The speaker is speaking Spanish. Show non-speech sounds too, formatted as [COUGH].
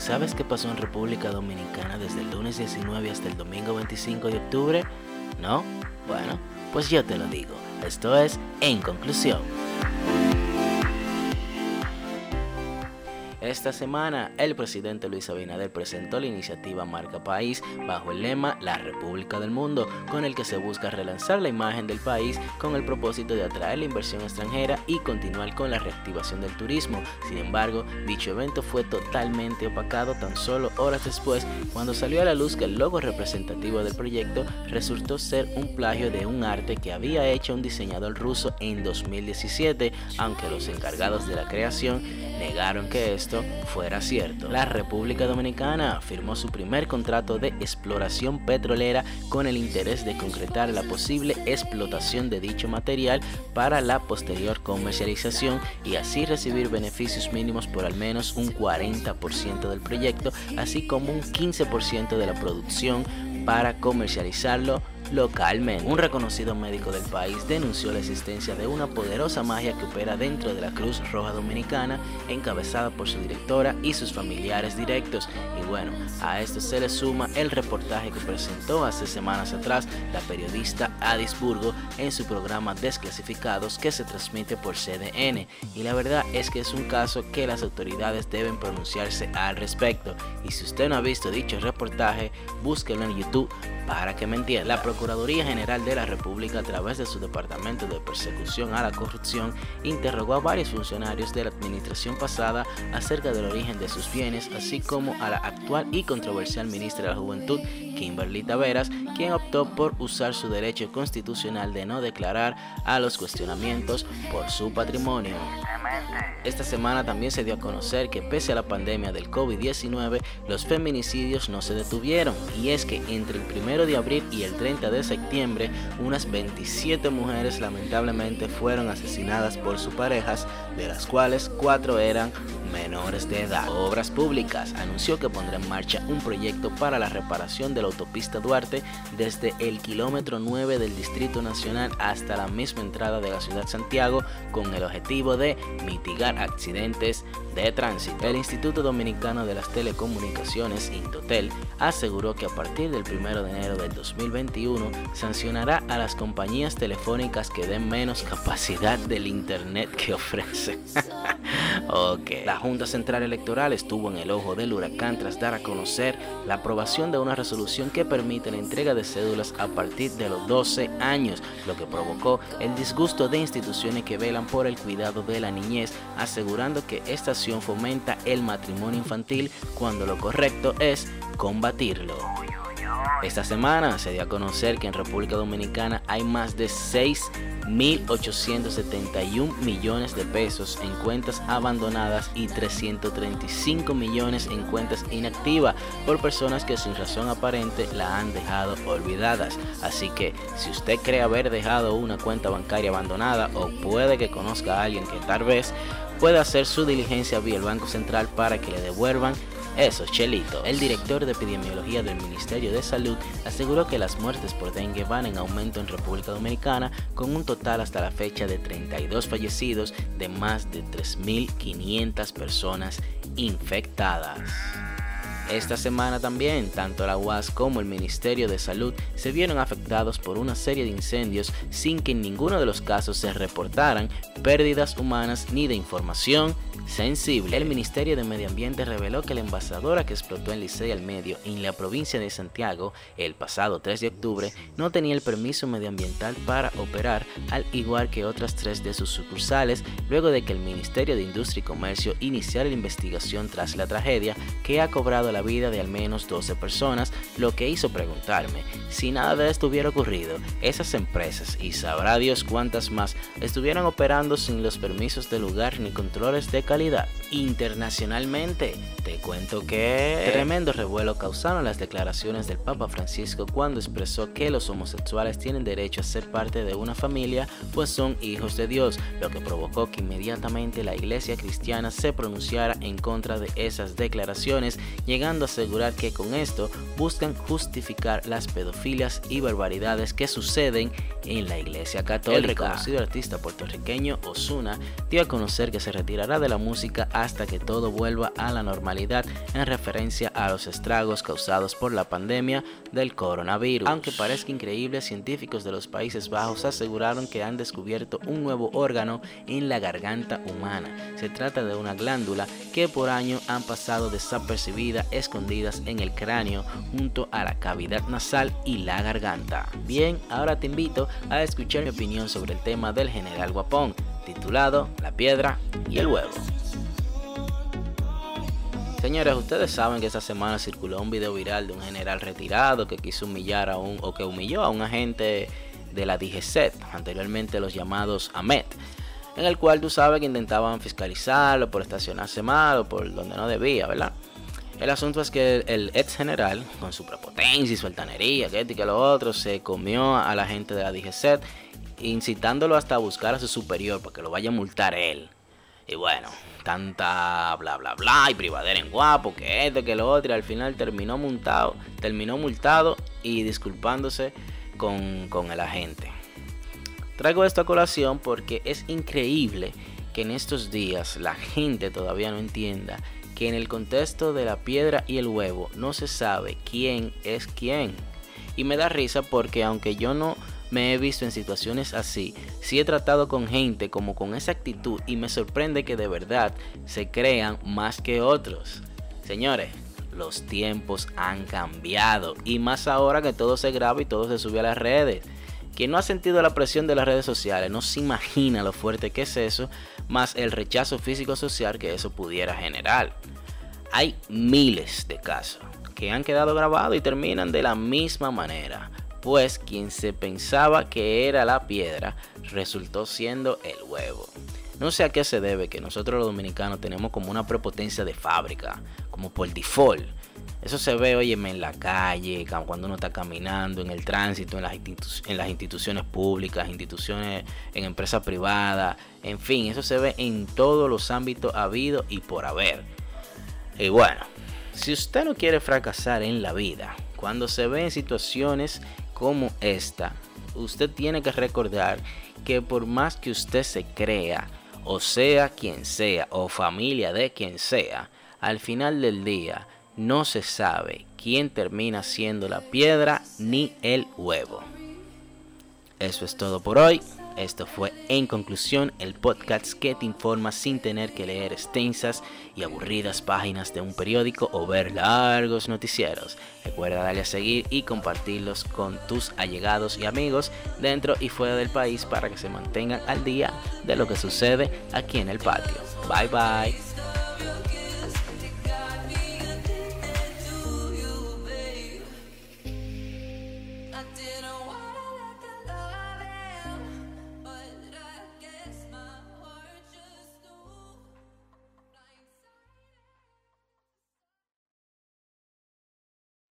¿sabes qué pasó en República Dominicana desde el lunes 19 hasta el domingo 25 de octubre? ¿No? Bueno, pues yo te lo digo. Esto es En Conclusión. Esta semana, el presidente Luis Abinader presentó la iniciativa Marca País bajo el lema La República del Mundo, con el que se busca relanzar la imagen del país con el propósito de atraer la inversión extranjera y continuar con la reactivación del turismo. Sin embargo, dicho evento fue totalmente opacado tan solo horas después, cuando salió a la luz que el logo representativo del proyecto resultó ser un plagio de un arte que había hecho un diseñador ruso en 2017, aunque los encargados de la creación negaron que esto fuera cierto. La República Dominicana firmó su primer contrato de exploración petrolera con el interés de concretar la posible explotación de dicho material para la posterior comercialización y así recibir beneficios mínimos por al menos un 40% del proyecto, así como un 15% de la producción para comercializarlo localmente. Un reconocido médico del país denunció la existencia de una poderosa magia que opera dentro de la Cruz Roja Dominicana, encabezada por su directora y sus familiares directos. Y bueno, a esto se le suma el reportaje que presentó hace semanas atrás la periodista Adisburgo en su programa Desclasificados que se transmite por CDN. Y la verdad es que es un caso que las autoridades deben pronunciarse al respecto. Y si usted no ha visto dicho reportaje, búsquelo en YouTube para que me entienda. Procuraduría General de la República, a través de su Departamento de Persecución a la Corrupción, interrogó a varios funcionarios de la administración pasada acerca del origen de sus bienes, así como a la actual y controversial ministra de la Juventud, Kimberly Taveras, quien optó por usar su derecho constitucional de no declarar a los cuestionamientos por su patrimonio. Esta semana también se dio a conocer que pese a la pandemia del COVID-19, los feminicidios no se detuvieron, y es que entre el 1 de abril y el 30 de septiembre, unas 27 mujeres lamentablemente fueron asesinadas por sus parejas, de las cuales 4 eran menores de edad. Obras Públicas anunció que pondrá en marcha un proyecto para la reparación de la autopista Duarte desde el kilómetro 9 del Distrito Nacional hasta la misma entrada de la ciudad Santiago con el objetivo de mitigar accidentes de tránsito. El Instituto Dominicano de las Telecomunicaciones, Intotel, aseguró que a partir del 1 de enero del 2021 sancionará a las compañías telefónicas que den menos capacidad del Internet que ofrecen. [LAUGHS] ok. La Junta Central Electoral estuvo en el ojo del huracán tras dar a conocer la aprobación de una resolución que permite la entrega de cédulas a partir de los 12 años, lo que provocó el disgusto de instituciones que velan por el cuidado de la niñez, asegurando que esta acción fomenta el matrimonio infantil cuando lo correcto es combatirlo. Esta semana se dio a conocer que en República Dominicana hay más de 6.871 millones de pesos en cuentas abandonadas y 335 millones en cuentas inactivas por personas que sin razón aparente la han dejado olvidadas. Así que si usted cree haber dejado una cuenta bancaria abandonada o puede que conozca a alguien que tal vez puede hacer su diligencia vía el Banco Central para que le devuelvan eso, Chelito. El director de epidemiología del Ministerio de Salud aseguró que las muertes por dengue van en aumento en República Dominicana con un total hasta la fecha de 32 fallecidos de más de 3.500 personas infectadas. Esta semana también, tanto la UAS como el Ministerio de Salud se vieron afectados por una serie de incendios sin que en ninguno de los casos se reportaran pérdidas humanas ni de información sensible. El Ministerio de Medio Ambiente reveló que la envasadora que explotó en Licey al Medio, en la provincia de Santiago, el pasado 3 de octubre, no tenía el permiso medioambiental para operar, al igual que otras tres de sus sucursales, luego de que el Ministerio de Industria y Comercio iniciara la investigación tras la tragedia que ha cobrado la vida de al menos 12 personas, lo que hizo preguntarme si nada de esto hubiera ocurrido, esas empresas y sabrá Dios cuántas más estuvieran operando sin los permisos de lugar ni controles de calidad. Internacionalmente, te cuento que tremendo revuelo causaron las declaraciones del Papa Francisco cuando expresó que los homosexuales tienen derecho a ser parte de una familia, pues son hijos de Dios, lo que provocó que inmediatamente la iglesia cristiana se pronunciara en contra de esas declaraciones, llegando a asegurar que con esto buscan justificar las pedofilias y barbaridades que suceden en la Iglesia Católica. El reconocido artista puertorriqueño Osuna dio a conocer que se retirará de la música hasta que todo vuelva a la normalidad en referencia a los estragos causados por la pandemia del coronavirus. Aunque parezca increíble, científicos de los Países Bajos aseguraron que han descubierto un nuevo órgano en la garganta humana. Se trata de una glándula que por años han pasado desapercibida, escondidas en el cráneo junto a la cavidad nasal y la garganta. Bien, ahora te invito a escuchar mi opinión sobre el tema del general Guapón, titulado La piedra y el huevo. Señores, ustedes saben que esta semana circuló un video viral de un general retirado que quiso humillar a un o que humilló a un agente de la DGCET, anteriormente los llamados AMET, en el cual tú sabes que intentaban fiscalizarlo por estacionarse mal o por donde no debía, ¿verdad? El asunto es que el ex general, con su prepotencia y su altanería, que este y que lo otro, se comió a la gente de la DGCET, incitándolo hasta a buscar a su superior para que lo vaya a multar él. Y bueno, tanta bla bla bla y privadera en guapo, que esto, que lo otro, y al final terminó multado, terminó multado y disculpándose con, con el agente. Traigo esto a colación porque es increíble que en estos días la gente todavía no entienda que en el contexto de la piedra y el huevo no se sabe quién es quién. Y me da risa porque aunque yo no me he visto en situaciones así, sí he tratado con gente como con esa actitud y me sorprende que de verdad se crean más que otros. Señores, los tiempos han cambiado y más ahora que todo se graba y todo se sube a las redes. Quien no ha sentido la presión de las redes sociales no se imagina lo fuerte que es eso, más el rechazo físico social que eso pudiera generar. Hay miles de casos que han quedado grabados y terminan de la misma manera pues quien se pensaba que era la piedra resultó siendo el huevo. No sé a qué se debe que nosotros los dominicanos tenemos como una prepotencia de fábrica, como por default. Eso se ve, óyeme, en la calle, cuando uno está caminando, en el tránsito, en las, instituciones públicas, instituciones en empresas privadas, en fin, eso se ve en todos los ámbitos habido y por haber. Y bueno, si usted no quiere fracasar en la vida, cuando se ve en situaciones como esta, usted tiene que recordar que por más que usted se crea, o sea quien sea, o familia de quien sea, al final del día no se sabe quién termina siendo la piedra ni el huevo. Eso es todo por hoy. Esto fue en conclusión el podcast que te informa sin tener que leer extensas y aburridas páginas de un periódico o ver largos noticieros. Recuerda darle a seguir y compartirlos con tus allegados y amigos dentro y fuera del país para que se mantengan al día de lo que sucede aquí en el patio. Bye bye.